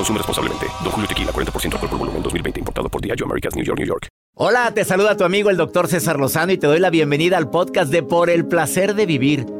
Consume responsablemente. Don Julio Tequila, 40% alcohol por volumen, 2020. Importado por Diageo Americas, New York, New York. Hola, te saluda tu amigo el doctor César Lozano y te doy la bienvenida al podcast de Por el Placer de Vivir.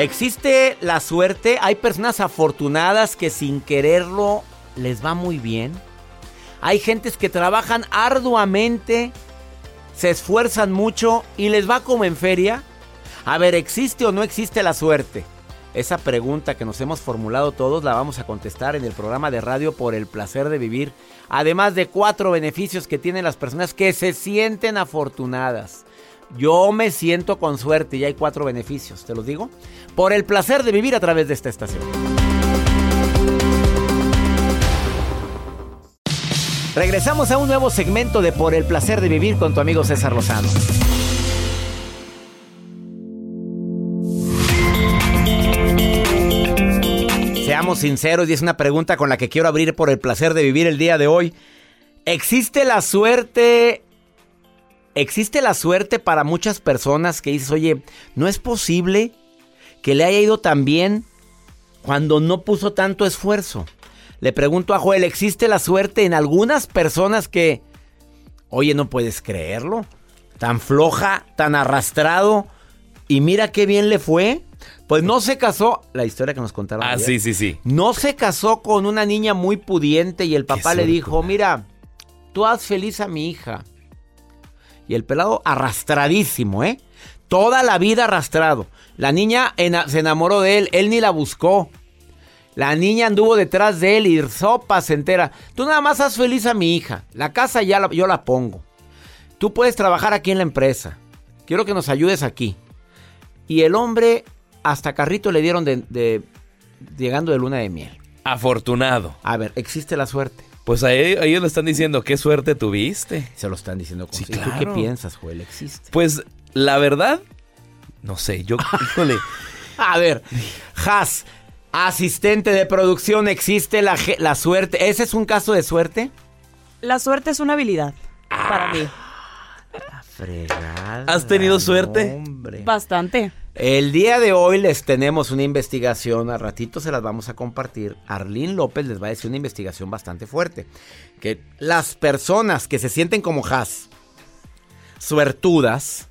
Existe la suerte, hay personas afortunadas que sin quererlo les va muy bien. Hay gentes que trabajan arduamente, se esfuerzan mucho y les va como en feria. A ver, ¿existe o no existe la suerte? Esa pregunta que nos hemos formulado todos la vamos a contestar en el programa de radio por el placer de vivir. Además de cuatro beneficios que tienen las personas que se sienten afortunadas. Yo me siento con suerte y hay cuatro beneficios, ¿te los digo? Por el placer de vivir a través de esta estación. Regresamos a un nuevo segmento de Por el placer de vivir con tu amigo César Lozano. Seamos sinceros y es una pregunta con la que quiero abrir por el placer de vivir el día de hoy. ¿Existe la suerte existe la suerte para muchas personas que dices, oye, no es posible que le haya ido tan bien cuando no puso tanto esfuerzo. Le pregunto a Joel, ¿existe la suerte en algunas personas que, oye, no puedes creerlo? Tan floja, tan arrastrado, y mira qué bien le fue. Pues no se casó, la historia que nos contaron. Ah, sí, sí, sí. No se casó con una niña muy pudiente y el papá le dijo, mira, tú haz feliz a mi hija. Y el pelado arrastradísimo, ¿eh? Toda la vida arrastrado. La niña se enamoró de él, él ni la buscó. La niña anduvo detrás de él y sopa se entera. Tú nada más haz feliz a mi hija. La casa ya yo la pongo. Tú puedes trabajar aquí en la empresa. Quiero que nos ayudes aquí. Y el hombre, hasta carrito le dieron de llegando de luna de miel. Afortunado. A ver, existe la suerte. Pues ahí, ellos le están diciendo, qué suerte tuviste. Se lo están diciendo con sí, ¿Y tú qué piensas, Joel? ¿Existe? Pues la verdad, no sé, yo, híjole. A ver, Has, asistente de producción, ¿existe la, la suerte? ¿Ese es un caso de suerte? La suerte es una habilidad para mí. La fregada. ¿Has tenido suerte? Hombre. Bastante. El día de hoy les tenemos una investigación, a ratito se las vamos a compartir. Arlín López les va a decir una investigación bastante fuerte. Que las personas que se sienten como Has, suertudas,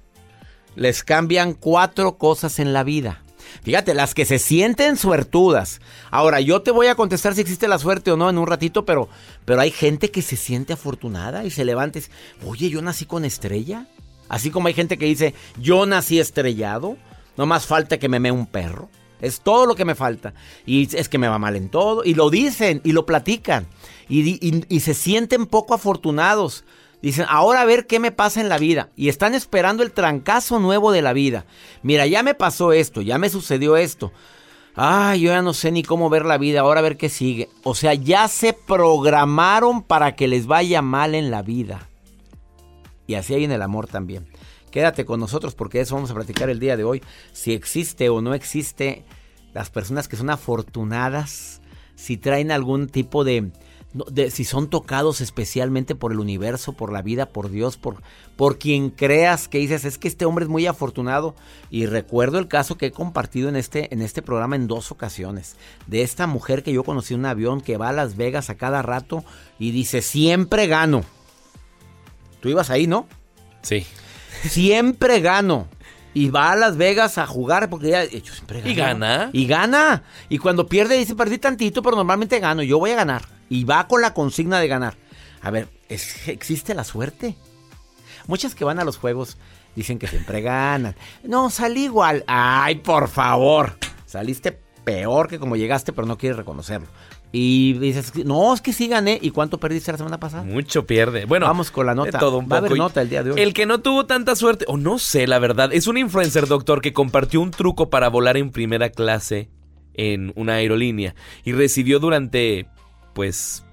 les cambian cuatro cosas en la vida. Fíjate, las que se sienten suertudas. Ahora, yo te voy a contestar si existe la suerte o no en un ratito, pero, pero hay gente que se siente afortunada y se levanta y dice, oye, yo nací con estrella. Así como hay gente que dice, yo nací estrellado. No más falta que me mee un perro. Es todo lo que me falta. Y es que me va mal en todo. Y lo dicen y lo platican. Y, se sienten poco afortunados. Dicen, ahora a ver qué me pasa en la vida. Y están esperando el trancazo nuevo de la vida. Mira, ya me pasó esto, ya me sucedió esto. Ay, yo ya no sé ni cómo ver la vida, ahora a ver qué sigue. O sea, ya se programaron para que les vaya mal en la vida. Y así hay en el amor también. Quédate con nosotros porque eso vamos a platicar el día de hoy. Si existe o no existe las personas que son afortunadas, si traen algún tipo de, de si son tocados especialmente por el universo, por la vida, por Dios, por, por quien creas que dices, es que este hombre es muy afortunado. Y recuerdo el caso que he compartido en este, en este programa en dos ocasiones, de esta mujer que yo conocí en un avión que va a Las Vegas a cada rato y dice, siempre gano. Tú ibas ahí, ¿no? Sí. Siempre gano. Y va a Las Vegas a jugar porque ella yo siempre gano. ¿Y gana? Y gana. Y cuando pierde dice, perdí tantito, pero normalmente gano. Yo voy a ganar. Y va con la consigna de ganar. A ver, ¿es- ¿existe la suerte? Muchas que van a los juegos dicen que siempre ganan. No, salí igual. Ay, por favor. Saliste peor que como llegaste, pero no quieres reconocerlo. Y dices, no, es que sí gané. ¿Y cuánto perdiste la semana pasada? Mucho pierde. Bueno, Vamos con la de nota. todo un Va a haber poco. Y nota el día de hoy. El que no tuvo tanta suerte, o no sé, la verdad, es un influencer doctor que compartió un truco para volar en primera clase en una aerolínea y recibió durante, pues,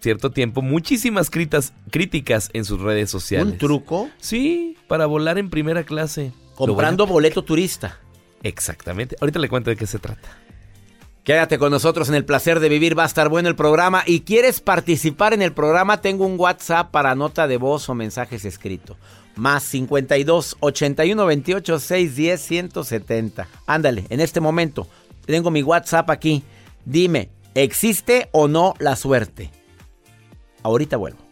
cierto tiempo muchísimas critas- críticas en sus redes sociales. ¿Un truco? Sí, para volar en primera clase. Comprando boleto turista. Exactamente. Ahorita le cuento de qué se trata. Quédate con nosotros en el placer de vivir, va a estar bueno el programa. Y quieres participar en el programa, tengo un WhatsApp para nota de voz o mensajes escritos. Más 52 81 28 610 170. Ándale, en este momento tengo mi WhatsApp aquí. Dime, ¿existe o no la suerte? Ahorita vuelvo.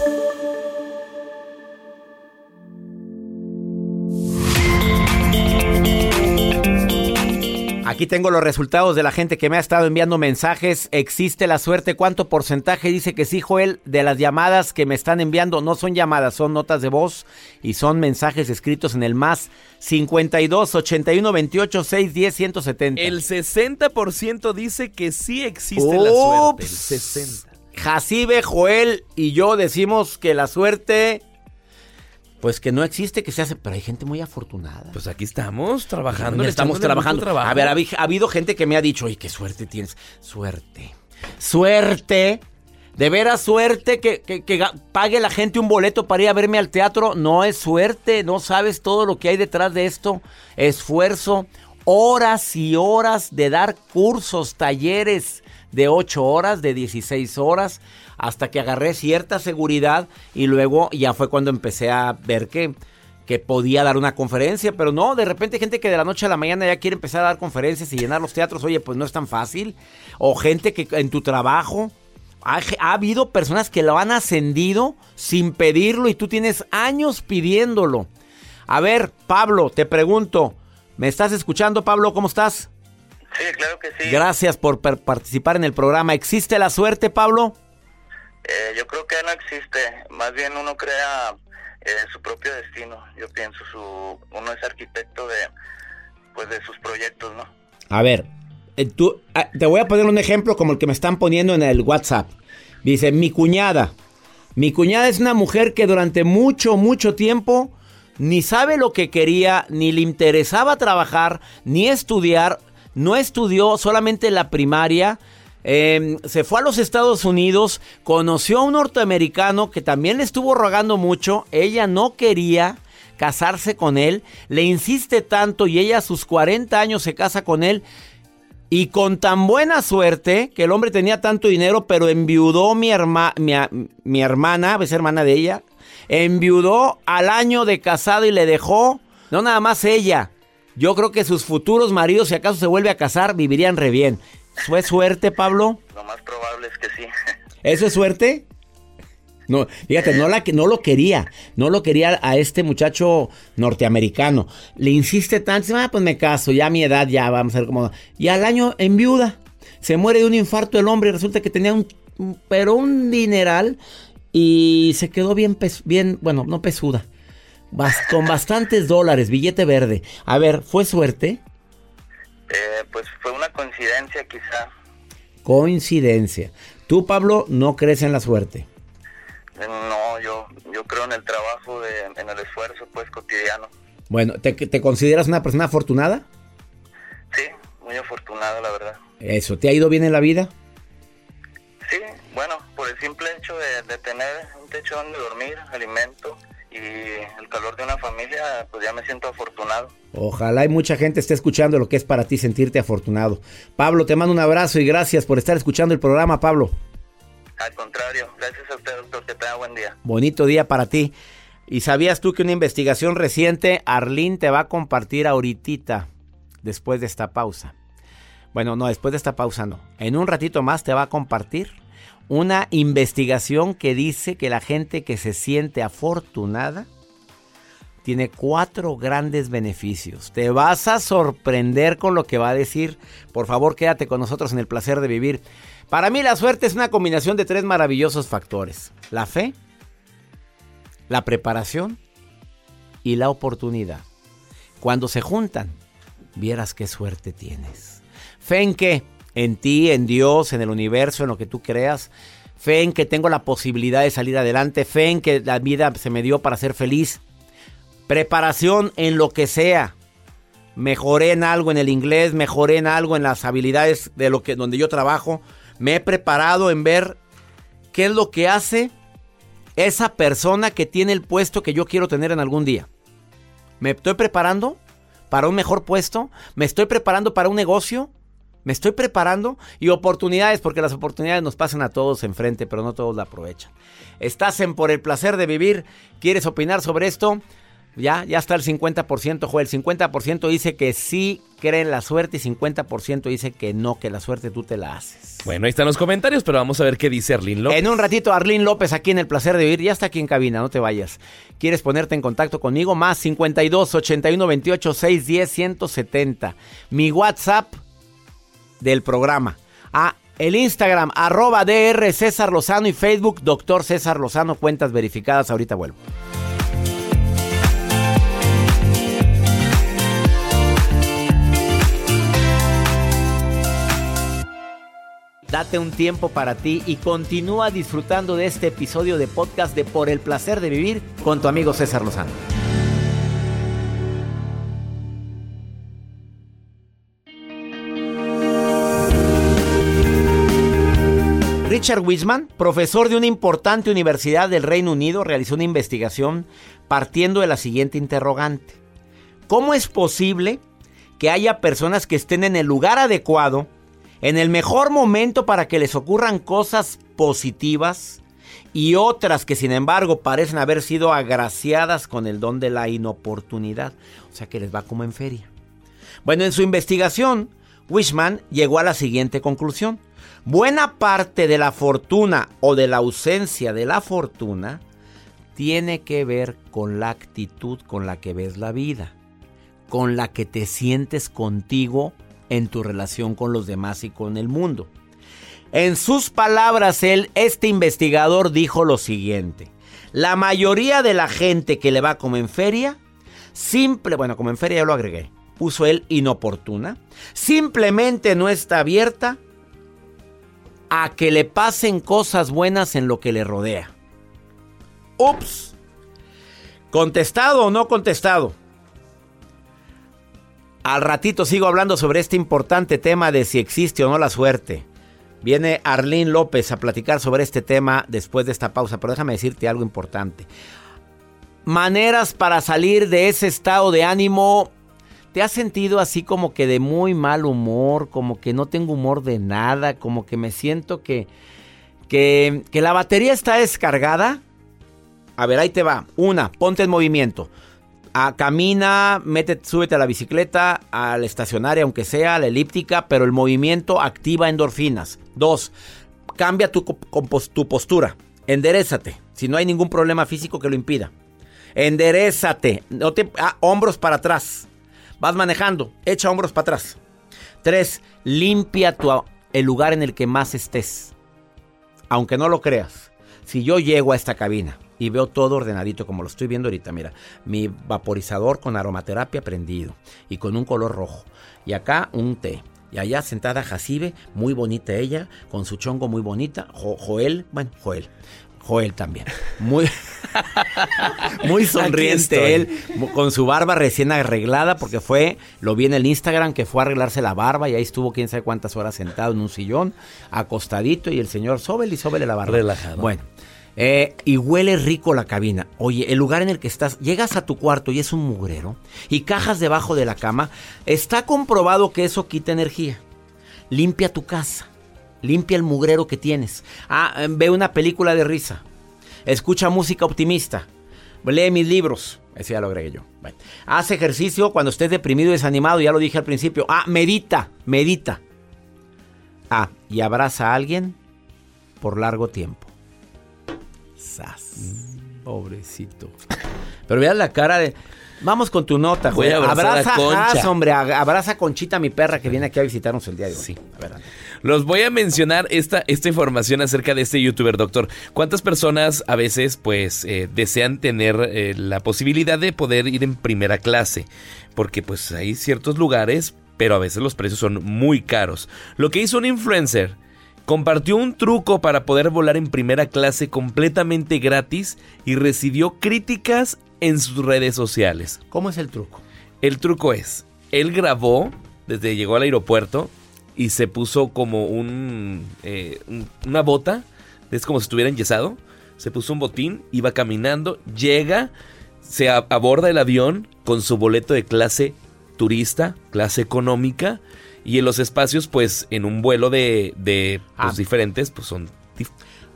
Aquí tengo los resultados de la gente que me ha estado enviando mensajes. ¿Existe la suerte? ¿Cuánto porcentaje dice que sí, Joel? De las llamadas que me están enviando, no son llamadas, son notas de voz y son mensajes escritos en el más 52 81 28 6 10 170. El 60% dice que sí existe la suerte. El Ups. 60. Jacibe, Joel y yo decimos que la suerte, pues que no existe, que se hace, pero hay gente muy afortunada. Pues aquí estamos trabajando. Bueno, le estamos trabajando. A ver, ha, habi- ha habido gente que me ha dicho, oye, qué suerte tienes. Suerte. Suerte. De veras suerte que, que- que pague la gente un boleto para ir a verme al teatro. No es suerte. No sabes todo lo que hay detrás de esto. Esfuerzo. Horas y horas de dar cursos, talleres de 8 horas, de 16 horas, hasta que agarré cierta seguridad y luego ya fue cuando empecé a ver que, que podía dar una conferencia, pero no, de repente gente que de la noche a la mañana ya quiere empezar a dar conferencias y llenar los teatros, oye, pues no es tan fácil, o gente que en tu trabajo, ha, ha habido personas que lo han ascendido sin pedirlo y tú tienes años pidiéndolo. A ver, Pablo, te pregunto, ¿me estás escuchando, Pablo? ¿Cómo estás? Sí, claro que sí. Gracias por participar en el programa. ¿Existe la suerte, Pablo? Eh, yo creo que no existe. Más bien uno crea eh, su propio destino. Yo pienso su uno es arquitecto de pues de sus proyectos, ¿no? A ver, eh, tú, ah, te voy a poner un ejemplo como el que me están poniendo en el WhatsApp. Dice, mi cuñada. Mi cuñada es una mujer que durante mucho, mucho tiempo ni sabe lo que quería, ni le interesaba trabajar, ni estudiar. No estudió solamente la primaria. Eh, se fue a los Estados Unidos, conoció a un norteamericano que también le estuvo rogando mucho. Ella no quería casarse con él, le insiste tanto y ella a sus 40 años se casa con él. Y con tan buena suerte que el hombre tenía tanto dinero, pero enviudó mi, herma- mi, mi hermana, es hermana de ella, enviudó al año de casado y le dejó, no nada más ella. Yo creo que sus futuros maridos, si acaso se vuelve a casar, vivirían re bien. ¿Fue suerte, Pablo? Lo más probable es que sí. ¿Eso es suerte? No, fíjate, no, la, no lo quería, no lo quería a este muchacho norteamericano. Le insiste tanto, ah, pues me caso, ya a mi edad ya vamos a ver cómo... Y al año en viuda, se muere de un infarto el hombre y resulta que tenía un, pero un dineral y se quedó bien, bien bueno, no pesuda, con bastantes dólares, billete verde. A ver, ¿fue suerte? Eh, pues fue una coincidencia quizá. Coincidencia. Tú, Pablo, no crees en la suerte. No, yo, yo creo en el trabajo, en el esfuerzo pues cotidiano. Bueno, ¿te, ¿te consideras una persona afortunada? Sí, muy afortunada, la verdad. Eso, ¿te ha ido bien en la vida? Sí, bueno, por el simple hecho de, tener un techo donde dormir, alimento y el calor de una familia, pues ya me siento afortunado. Ojalá y mucha gente esté escuchando lo que es para ti sentirte afortunado. Pablo, te mando un abrazo y gracias por estar escuchando el programa, Pablo. Al contrario, gracias a usted, doctor, que tenga buen día. Bonito día para ti. ¿Y sabías tú que una investigación reciente, Arlene te va a compartir ahorita, después de esta pausa? Bueno, no, después de esta pausa no. En un ratito más te va a compartir una investigación que dice que la gente que se siente afortunada tiene cuatro grandes beneficios. Te vas a sorprender con lo que va a decir. Por favor, quédate con nosotros en el placer de vivir. Para mí la suerte es una combinación de tres maravillosos factores. La fe, la preparación y la oportunidad. Cuando se juntan, vieras qué suerte tienes. Fe en qué? En ti, en Dios, en el universo, en lo que tú creas. Fe en que tengo la posibilidad de salir adelante. Fe en que la vida se me dio para ser feliz. Preparación en lo que sea. Mejoré en algo en el inglés, mejoré en algo en las habilidades de lo que donde yo trabajo me he preparado en ver qué es lo que hace esa persona que tiene el puesto que yo quiero tener en algún día. ¿Me estoy preparando para un mejor puesto? ¿Me estoy preparando para un negocio? ¿Me estoy preparando? Y oportunidades, porque las oportunidades nos pasan a todos enfrente, pero no todos la aprovechan. Estás en Por el Placer de Vivir. ¿Quieres opinar sobre esto? Ya, ya está el 50%, Joel. El 50% dice que sí cree en la suerte y 50% dice que no, que la suerte tú te la haces. Bueno, ahí están los comentarios, pero vamos a ver qué dice Arlín López. En un ratito, Arlín López aquí en El Placer de Vivir. Ya está aquí en cabina, no te vayas. ¿Quieres ponerte en contacto conmigo? Más 52 81 28 610 170. Mi WhatsApp del programa. Ah, el Instagram, arroba DR César Lozano y Facebook, Doctor César Lozano, cuentas verificadas. Ahorita vuelvo. Date un tiempo para ti y continúa disfrutando de este episodio de podcast de Por el placer de vivir con tu amigo César Lozano. Richard Wiseman, profesor de una importante universidad del Reino Unido, realizó una investigación partiendo de la siguiente interrogante. ¿Cómo es posible que haya personas que estén en el lugar adecuado en el mejor momento para que les ocurran cosas positivas y otras que sin embargo parecen haber sido agraciadas con el don de la inoportunidad. O sea que les va como en feria. Bueno, en su investigación, Wishman llegó a la siguiente conclusión. Buena parte de la fortuna o de la ausencia de la fortuna tiene que ver con la actitud con la que ves la vida, con la que te sientes contigo en tu relación con los demás y con el mundo. En sus palabras, él, este investigador dijo lo siguiente. La mayoría de la gente que le va como en feria, simple, bueno, como en feria ya lo agregué, puso él inoportuna, simplemente no está abierta a que le pasen cosas buenas en lo que le rodea. Ups. ¿Contestado o no contestado? Al ratito sigo hablando sobre este importante tema de si existe o no la suerte. Viene Arlene López a platicar sobre este tema después de esta pausa, pero déjame decirte algo importante. Maneras para salir de ese estado de ánimo. ¿Te has sentido así como que de muy mal humor, como que no tengo humor de nada, como que me siento que, que, la batería está descargada? A ver, ahí te va. Una, ponte en movimiento. a, camina, mete, súbete a la bicicleta, a la estacionaria, aunque sea, a la elíptica, pero el movimiento activa endorfinas. Dos, cambia tu, tu postura, enderezate, si no hay ningún problema físico que lo impida. Enderezate, no te, ah, hombros para atrás. Vas manejando, echa hombros para atrás. Tres, limpia tu, el lugar en el que más estés. Aunque no lo creas, si yo llego a esta cabina y veo todo ordenadito como lo estoy viendo ahorita, mira, mi vaporizador con aromaterapia prendido y con un color rojo. Y acá un té. Y allá sentada Jacibe, muy bonita ella, con su chongo muy bonita. Joel, bueno, Joel. Joel también. Muy, muy sonriente él, con su barba recién arreglada, porque fue, lo vi en el Instagram, que fue a arreglarse la barba y ahí estuvo quién sabe cuántas horas sentado en un sillón, acostadito, y el señor Sobel y Sobel la barba. Relajado. Bueno, eh, y huele rico la cabina. Oye, el lugar en el que estás, llegas a tu cuarto y es un mugrero y cajas debajo de la cama, está comprobado que eso quita energía. Limpia tu casa, limpia el mugrero que tienes. Ah, eh, ve una película de risa, escucha música optimista, lee mis libros. Ese ya lo agregué yo. Haz ejercicio cuando estés deprimido y desanimado, ya lo dije al principio. Ah, medita, medita. Ah, y abraza a alguien por largo tiempo. Pobrecito. Pero veas la cara de. Vamos con tu nota, Voy a abraza a Concha. hombre. Abraza a Conchita, mi perra, que viene aquí a visitarnos el día de hoy. Sí. A ver, Los voy a mencionar esta, esta información acerca de este youtuber, doctor. ¿Cuántas personas a veces, pues, eh, desean tener eh, la posibilidad de poder ir en primera clase? Porque, pues, hay ciertos lugares, pero a veces los precios son muy caros. Lo que hizo un influencer compartió un truco para poder volar en primera clase completamente gratis y recibió críticas en sus redes sociales. ¿Cómo es el truco? El truco es, él grabó desde llegó al aeropuerto y se puso como un, eh, una bota, es como si estuviera enyesado, se puso un botín, iba caminando, llega, se aborda el avión con su boleto de clase turista, clase económica, y en los espacios, pues en un vuelo de, de pues, ah. diferentes, pues son...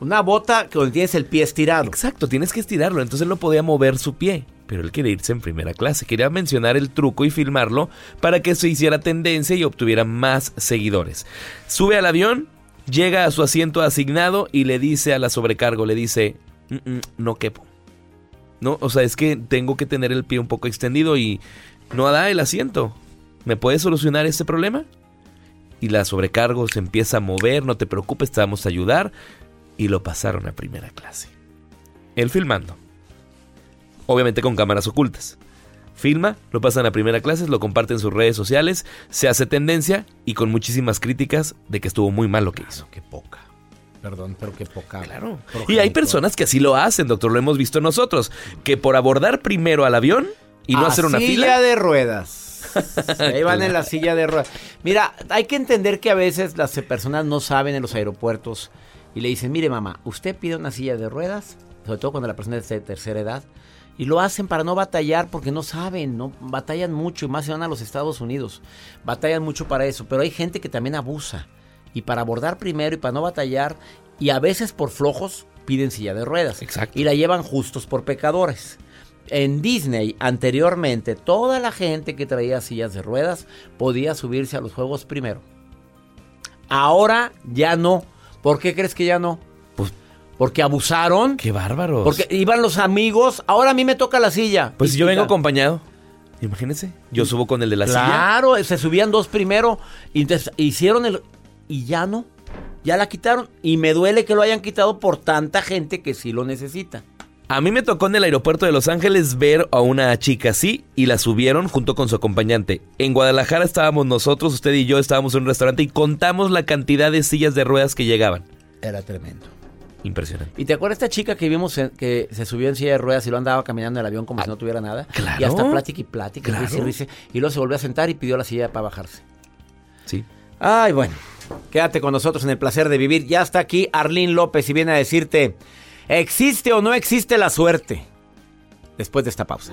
Una bota que donde tienes el pie estirado. Exacto, tienes que estirarlo. Entonces no podía mover su pie. Pero él quería irse en primera clase. Quería mencionar el truco y filmarlo para que se hiciera tendencia y obtuviera más seguidores. Sube al avión, llega a su asiento asignado y le dice a la sobrecargo, le dice, mm, mm, no quepo. No, o sea, es que tengo que tener el pie un poco extendido y no da el asiento. ¿Me puedes solucionar este problema? Y la sobrecargo se empieza a mover, no te preocupes, te vamos a ayudar. Y lo pasaron a primera clase. Él filmando. Obviamente con cámaras ocultas. Filma, lo pasan a primera clase, lo comparte en sus redes sociales, se hace tendencia y con muchísimas críticas de que estuvo muy mal lo que hizo. Qué poca. Perdón, pero qué poca. Claro. Y hay personas que así lo hacen, doctor, lo hemos visto nosotros, que por abordar primero al avión y no hacer una fila. de ruedas Ahí van en la silla de ruedas. Mira, hay que entender que a veces las personas no saben en los aeropuertos y le dicen, mire mamá, usted pide una silla de ruedas, sobre todo cuando la persona es de tercera edad, y lo hacen para no batallar porque no saben, no batallan mucho y más se van a los Estados Unidos. Batallan mucho para eso, pero hay gente que también abusa y para abordar primero y para no batallar y a veces por flojos piden silla de ruedas Exacto. y la llevan justos por pecadores en Disney anteriormente toda la gente que traía sillas de ruedas podía subirse a los juegos primero. Ahora ya no. ¿Por qué crees que ya no? Pues porque abusaron. Qué bárbaros. Porque iban los amigos. Ahora a mí me toca la silla. Pues yo vengo acompañado. Imagínense. Yo subo con el de la silla. Claro, se subían dos primero. Y hicieron el. Y ya no. Ya la quitaron. Y me duele que lo hayan quitado por tanta gente que sí lo necesita. A mí me tocó en el aeropuerto de Los Ángeles ver a una chica así y la subieron junto con su acompañante. En Guadalajara estábamos nosotros, usted y yo estábamos en un restaurante y contamos la cantidad de sillas de ruedas que llegaban. Era tremendo. Impresionante. ¿Y te acuerdas esta chica que vimos que se subió en silla de ruedas y lo andaba caminando en el avión como si no tuviera nada? Claro. Y hasta plática y plática, y, luego se volvió a sentar y pidió la silla para bajarse. Sí. Ay, bueno. Quédate con nosotros en el placer de vivir. Ya está aquí Arlín López y viene a decirte... ¿Existe o no existe la suerte? Después de esta pausa.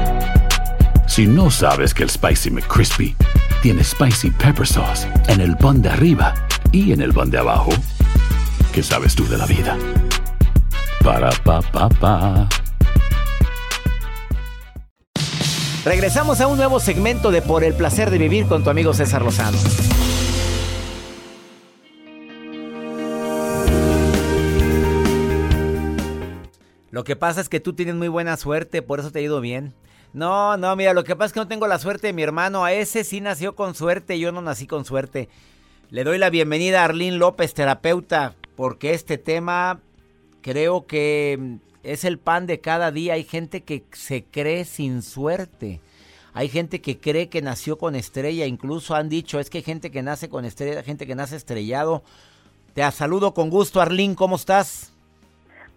Si no sabes que el Spicy McCrispy tiene Spicy Pepper Sauce en el pan de arriba y en el pan de abajo, ¿qué sabes tú de la vida? Para, pa, pa, pa. Regresamos a un nuevo segmento de Por el placer de vivir con tu amigo César Lozano. Lo que pasa es que tú tienes muy buena suerte, por eso te ha ido bien. No, no, mira, lo que pasa es que no tengo la suerte de mi hermano. A ese sí nació con suerte, yo no nací con suerte. Le doy la bienvenida a Arlín López, terapeuta, porque este tema creo que es el pan de cada día. Hay gente que se cree sin suerte. Hay gente que cree que nació con estrella. Incluso han dicho, es que hay gente que nace con estrella, gente que nace estrellado. Te saludo con gusto, Arlín. ¿Cómo estás?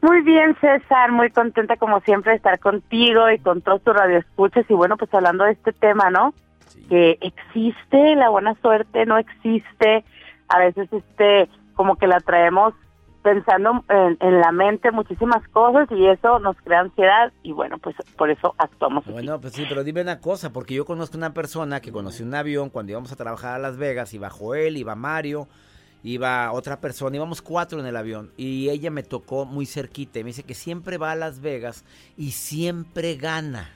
Muy bien, César, muy contenta como siempre de estar contigo y con todos tus radioescuchas. Y bueno, pues hablando de este tema, ¿no? Que existe la buena suerte, no existe. A veces, este, como que la traemos pensando en, en la mente muchísimas cosas y eso nos crea ansiedad y bueno, pues por eso actuamos. Bueno, pues sí, pero dime una cosa, porque yo conozco una persona que conoció un avión cuando íbamos a trabajar a Las Vegas, iba Joel, iba Mario iba otra persona, íbamos cuatro en el avión y ella me tocó muy cerquita y me dice que siempre va a Las Vegas y siempre gana.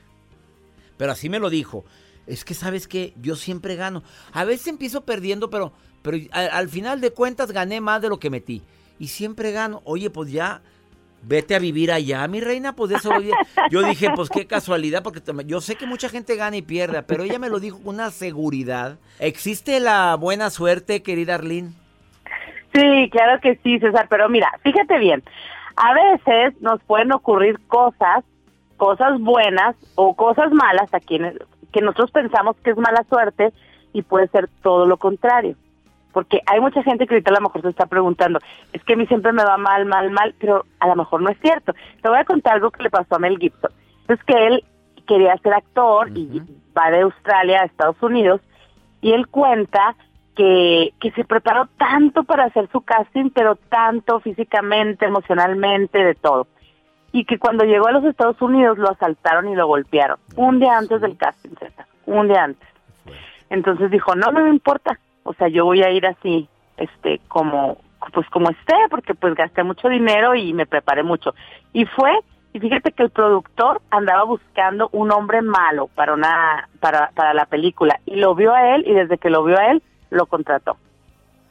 Pero así me lo dijo. Es que sabes que yo siempre gano. A veces empiezo perdiendo, pero, pero al, final de cuentas gané más de lo que metí. Y siempre gano. Oye, pues ya vete a vivir allá, mi reina, pues de eso Yo dije, pues qué casualidad, porque yo sé que mucha gente gana y pierde, pero ella me lo dijo con una seguridad. ¿Existe la buena suerte, querida Arlene? Sí, claro que sí, César, pero mira, fíjate bien, a veces nos pueden ocurrir cosas, cosas buenas o cosas malas a quienes que nosotros pensamos que es mala suerte y puede ser todo lo contrario. Porque hay mucha gente que ahorita a lo mejor se está preguntando, es que a mí siempre me va mal, mal, mal, pero a lo mejor no es cierto. Te voy a contar algo que le pasó a Mel Gibson. Es que él quería ser actor y va de Australia a Estados Unidos y él cuenta que, que se preparó tanto para hacer su casting, pero tanto físicamente, emocionalmente, de todo. Y que cuando llegó a los Estados Unidos lo asaltaron y lo golpearon. Un día antes del casting, César. Un día antes. Entonces dijo, no, no me importa. O sea, yo voy a ir así, este, como, pues como esté, porque pues gasté mucho dinero y me preparé mucho. Y fue, y fíjate que el productor andaba buscando un hombre malo para una, para, para la película. Y lo vio a él, y desde que lo vio a él, lo contrató.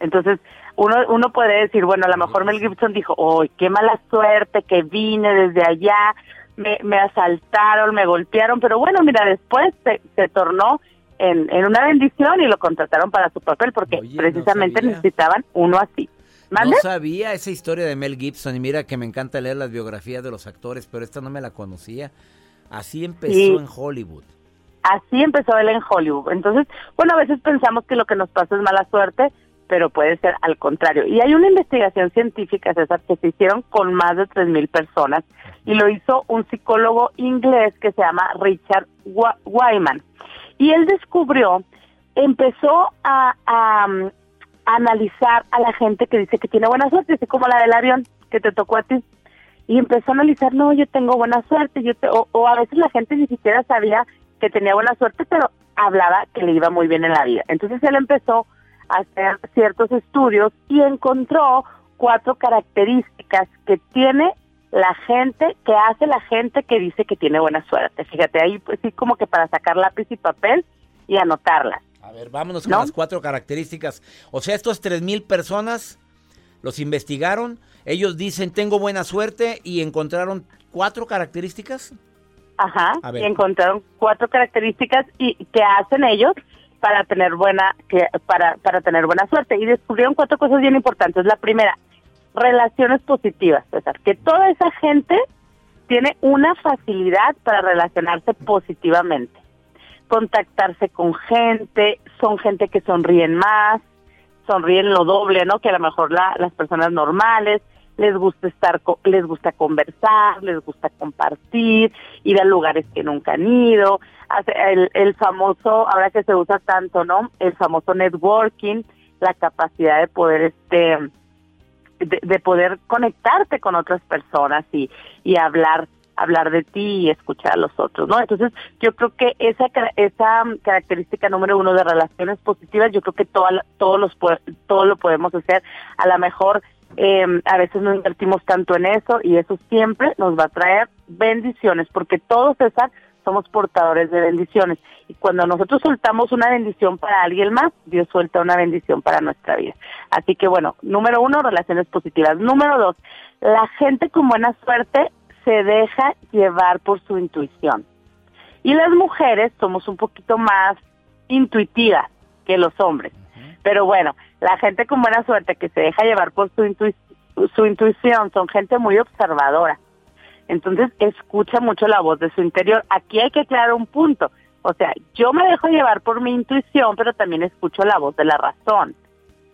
Entonces, uno, uno puede decir, bueno, a lo mejor Mel Gibson dijo, oh, qué mala suerte que vine desde allá, me, me asaltaron, me golpearon, pero bueno, mira, después se, se tornó en, en, una bendición y lo contrataron para su papel porque precisamente necesitaban uno así. No sabía esa historia de Mel Gibson y mira que me encanta leer las biografías de los actores, pero esta no me la conocía. Así empezó en Hollywood así empezó él en Hollywood. Entonces, bueno, a veces pensamos que lo que nos pasa es mala suerte, pero puede ser al contrario. Y hay una investigación científica, César, que se hicieron con más de 3.000 personas y lo hizo un psicólogo inglés que se llama Richard Wyman. Y él descubrió, empezó a, a, analizar a la gente que dice que tiene buena suerte, así como la del avión que te tocó a ti. Y empezó a analizar, no, yo tengo buena suerte, yo o, o a veces la gente ni siquiera sabía que tenía buena suerte, pero hablaba que le iba muy bien en la vida. Entonces él empezó a hacer ciertos estudios y encontró cuatro características que tiene la gente, que hace la gente que dice que tiene buena suerte. Fíjate, ahí pues sí como que para sacar lápiz y papel y anotarlas. A ver, vámonos con las cuatro características. O sea, estos tres mil personas los investigaron, ellos dicen tengo buena suerte y encontraron cuatro características. Ajá, y encontraron cuatro características y que hacen ellos para tener buena que para para tener buena suerte y descubrieron cuatro cosas bien importantes. La primera, relaciones positivas, César, que toda esa gente tiene una facilidad para relacionarse positivamente, contactarse con gente, son gente que sonríen más, sonríen lo doble, ¿no? Que a lo mejor la, las personas normales les gusta estar, les gusta conversar, les gusta compartir, ir a lugares que nunca han ido, el, el famoso, ahora que se usa tanto, ¿no? El famoso networking, la capacidad de poder, este, de, poder conectarte con otras personas y, y hablar hablar de ti y escuchar a los otros, ¿no? Entonces, yo creo que esa esa característica número uno de relaciones positivas, yo creo que toda, todos los todo lo podemos hacer. A lo mejor eh, a veces no invertimos tanto en eso y eso siempre nos va a traer bendiciones, porque todos, César, somos portadores de bendiciones. Y cuando nosotros soltamos una bendición para alguien más, Dios suelta una bendición para nuestra vida. Así que bueno, número uno, relaciones positivas. Número dos, la gente con buena suerte se deja llevar por su intuición. Y las mujeres somos un poquito más intuitivas que los hombres. Pero bueno, la gente con buena suerte que se deja llevar por su, su intuición son gente muy observadora entonces escucha mucho la voz de su interior. Aquí hay que aclarar un punto. O sea, yo me dejo llevar por mi intuición, pero también escucho la voz de la razón,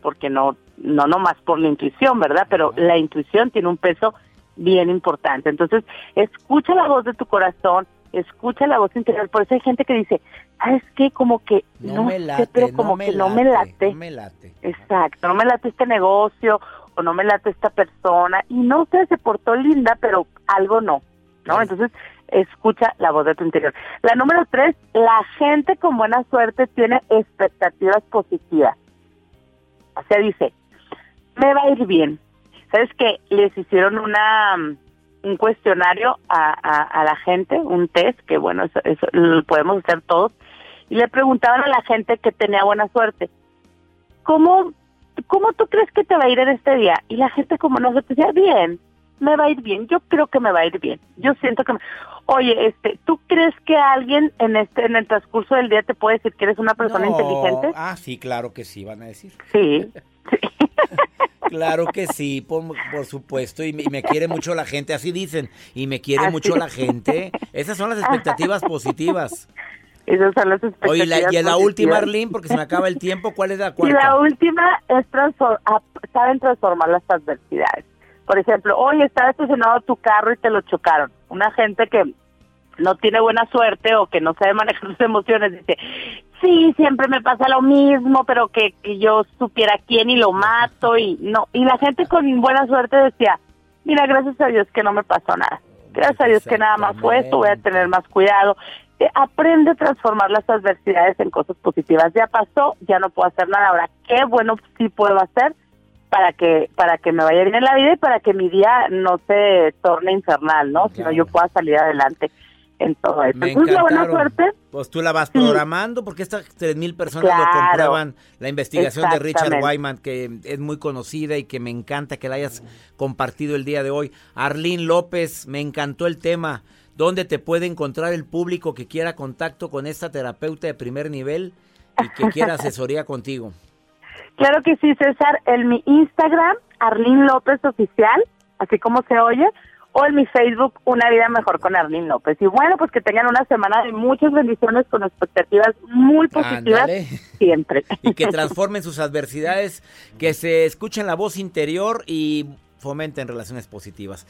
porque no, no nomás por la intuición, ¿verdad? Pero la intuición tiene un peso bien importante. Entonces, escucha la voz de tu corazón, escucha la voz interior. Por eso hay gente que dice, ¿sabes qué? Como que no, me late, sé, pero como que no me late. No me late. Exacto, no me late este negocio o no me late esta persona y no sé, se portó linda, pero algo no, ¿no? Entonces, escucha la voz de tu interior. La número tres, la gente con buena suerte tiene expectativas positivas. O sea, dice, me va a ir bien. ¿Sabes qué? Les hicieron una un cuestionario a, a, la gente, un test, que bueno, eso, lo podemos hacer todos, y le preguntaban a la gente que tenía buena suerte, ¿cómo ¿cómo tú crees que te va a ir en este día? Y la gente como no se decía, bien, me va a ir bien, yo creo que me va a ir bien, yo siento que Oye, este, ¿tú crees que alguien en este en el transcurso del día te puede decir que eres una persona inteligente? Ah, sí, claro que sí, van a decir. Sí. Claro que sí, por, supuesto, y me, quiere mucho la gente, así dicen, y me quiere mucho la gente. Esas son las expectativas positivas. Esas son las expectativas. Oye, y la última, Arlene, porque se me acaba el tiempo, ¿cuál es la cuarta? Y la última es saben transformar las adversidades. Por ejemplo, hoy estaba estacionado tu carro y te lo chocaron. Una gente que no tiene buena suerte o que no sabe manejar sus emociones dice, sí, siempre me pasa lo mismo, pero que, que yo supiera quién y lo mato y no. Y la gente con buena suerte decía, mira, gracias a Dios que no me pasó nada. Gracias a Dios que nada más fue esto, voy a tener más cuidado. Eh, aprende a transformar las adversidades en cosas positivas. Ya pasó, ya no puedo hacer nada. Ahora, qué bueno sí puedo hacer para que para que me vaya bien en la vida y para que mi día no se torne infernal, ¿no? Sino yo pueda salir adelante en todo eso. Entonces, buena suerte. Pues tú la vas programando porque estas tres mil personas lo comprueban. La investigación de Richard Wyman, que es muy conocida y que me encanta que la hayas compartido el día de hoy. Arlene López, me encantó el tema. ¿Dónde te puede encontrar el público que quiera contacto con esta terapeuta de primer nivel y que quiera asesoría contigo? Claro que sí, César. En mi Instagram, Arlene López Oficial, así como se oye, o en mi Facebook, Una Vida Mejor con Arlene López. Y bueno, pues que tengan una semana de muchas bendiciones con expectativas muy positivas siempre. Y que transformen sus adversidades, que se escuchen la voz interior y fomenten relaciones positivas.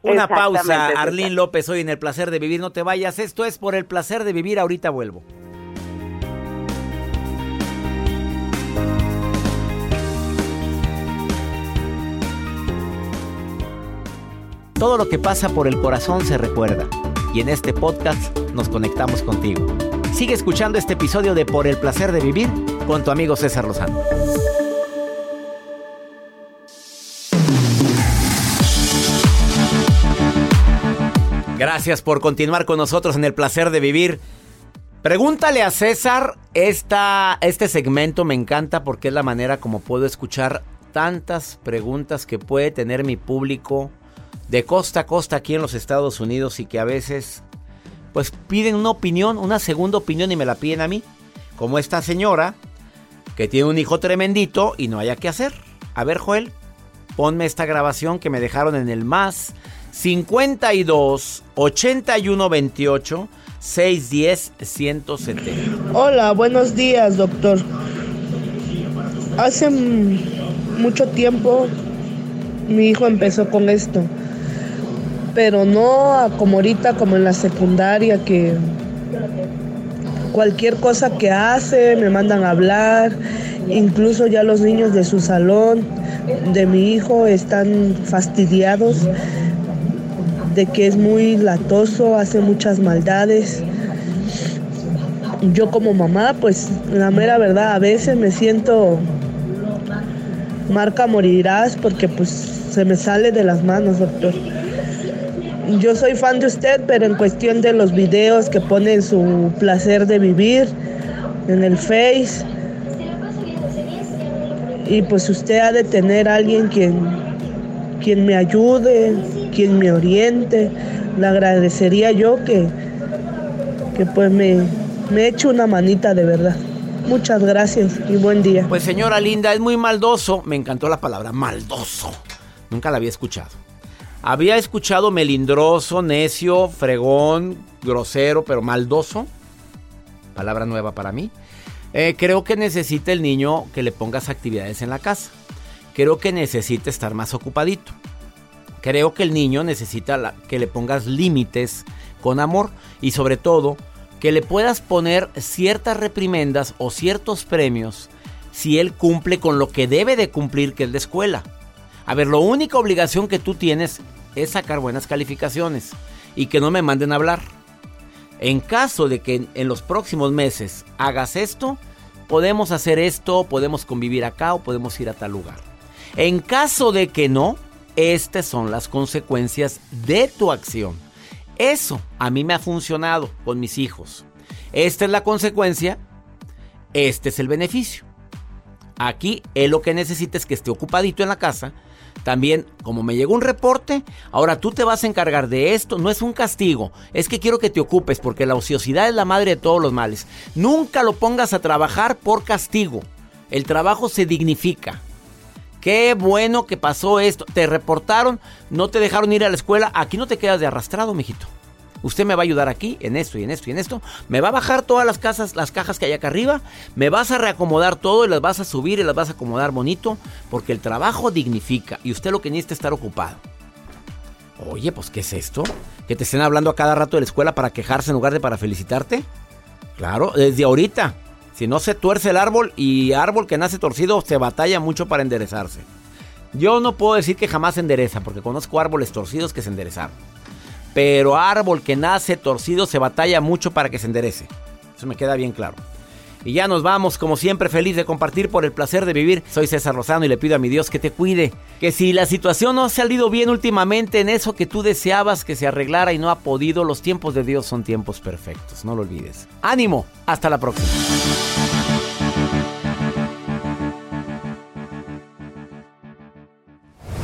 Una pausa, Arlene López, hoy en el placer de vivir. No te vayas, esto es por el placer de vivir. Ahorita vuelvo. Todo lo que pasa por el corazón se recuerda. Y en este podcast nos conectamos contigo. Sigue escuchando este episodio de Por el placer de vivir con tu amigo César Lozano. Gracias por continuar con nosotros en el placer de vivir. Pregúntale a César, esta, este segmento me encanta porque es la manera como puedo escuchar tantas preguntas que puede tener mi público de costa a costa aquí en los Estados Unidos y que a veces pues piden una opinión, una segunda opinión y me la piden a mí. Como esta señora que tiene un hijo tremendito y no haya qué hacer. A ver, Joel, ponme esta grabación que me dejaron en el más 52 81 28 610 170. Hola, buenos días, doctor. Hace mucho tiempo mi hijo empezó con esto, pero no como ahorita, como en la secundaria, que cualquier cosa que hace me mandan a hablar, incluso ya los niños de su salón, de mi hijo, están fastidiados de que es muy latoso, hace muchas maldades. Yo como mamá, pues la mera verdad, a veces me siento marca morirás porque pues se me sale de las manos, doctor. Yo soy fan de usted, pero en cuestión de los videos que pone su placer de vivir en el Face, y pues usted ha de tener alguien quien, quien me ayude, quien me oriente. Le agradecería yo que, que pues me, me eche una manita de verdad. Muchas gracias y buen día. Pues señora linda, es muy maldoso. Me encantó la palabra maldoso. Nunca la había escuchado. Había escuchado melindroso, necio, fregón, grosero, pero maldoso. Palabra nueva para mí. Eh, creo que necesita el niño que le pongas actividades en la casa. Creo que necesita estar más ocupadito. Creo que el niño necesita que le pongas límites con amor y sobre todo que le puedas poner ciertas reprimendas o ciertos premios si él cumple con lo que debe de cumplir que es la escuela. A ver, la única obligación que tú tienes es sacar buenas calificaciones y que no me manden a hablar. En caso de que en los próximos meses hagas esto, podemos hacer esto, podemos convivir acá o podemos ir a tal lugar. En caso de que no, estas son las consecuencias de tu acción. Eso a mí me ha funcionado con mis hijos. Esta es la consecuencia, este es el beneficio. Aquí él lo que necesita es que esté ocupadito en la casa también, como me llegó un reporte, ahora tú te vas a encargar de esto. No es un castigo, es que quiero que te ocupes porque la ociosidad es la madre de todos los males. Nunca lo pongas a trabajar por castigo. El trabajo se dignifica. Qué bueno que pasó esto. Te reportaron, no te dejaron ir a la escuela. Aquí no te quedas de arrastrado, mijito. Usted me va a ayudar aquí, en esto y en esto y en esto. Me va a bajar todas las casas, las cajas que hay acá arriba. Me vas a reacomodar todo y las vas a subir y las vas a acomodar bonito. Porque el trabajo dignifica y usted lo que necesita es estar ocupado. Oye, pues ¿qué es esto? ¿Que te estén hablando a cada rato de la escuela para quejarse en lugar de para felicitarte? Claro, desde ahorita. Si no se tuerce el árbol y árbol que nace torcido se batalla mucho para enderezarse. Yo no puedo decir que jamás se endereza porque conozco árboles torcidos que se enderezaron. Pero árbol que nace torcido se batalla mucho para que se enderece. Eso me queda bien claro. Y ya nos vamos, como siempre, feliz de compartir por el placer de vivir. Soy César Lozano y le pido a mi Dios que te cuide. Que si la situación no ha salido bien últimamente en eso que tú deseabas que se arreglara y no ha podido, los tiempos de Dios son tiempos perfectos. No lo olvides. Ánimo, hasta la próxima.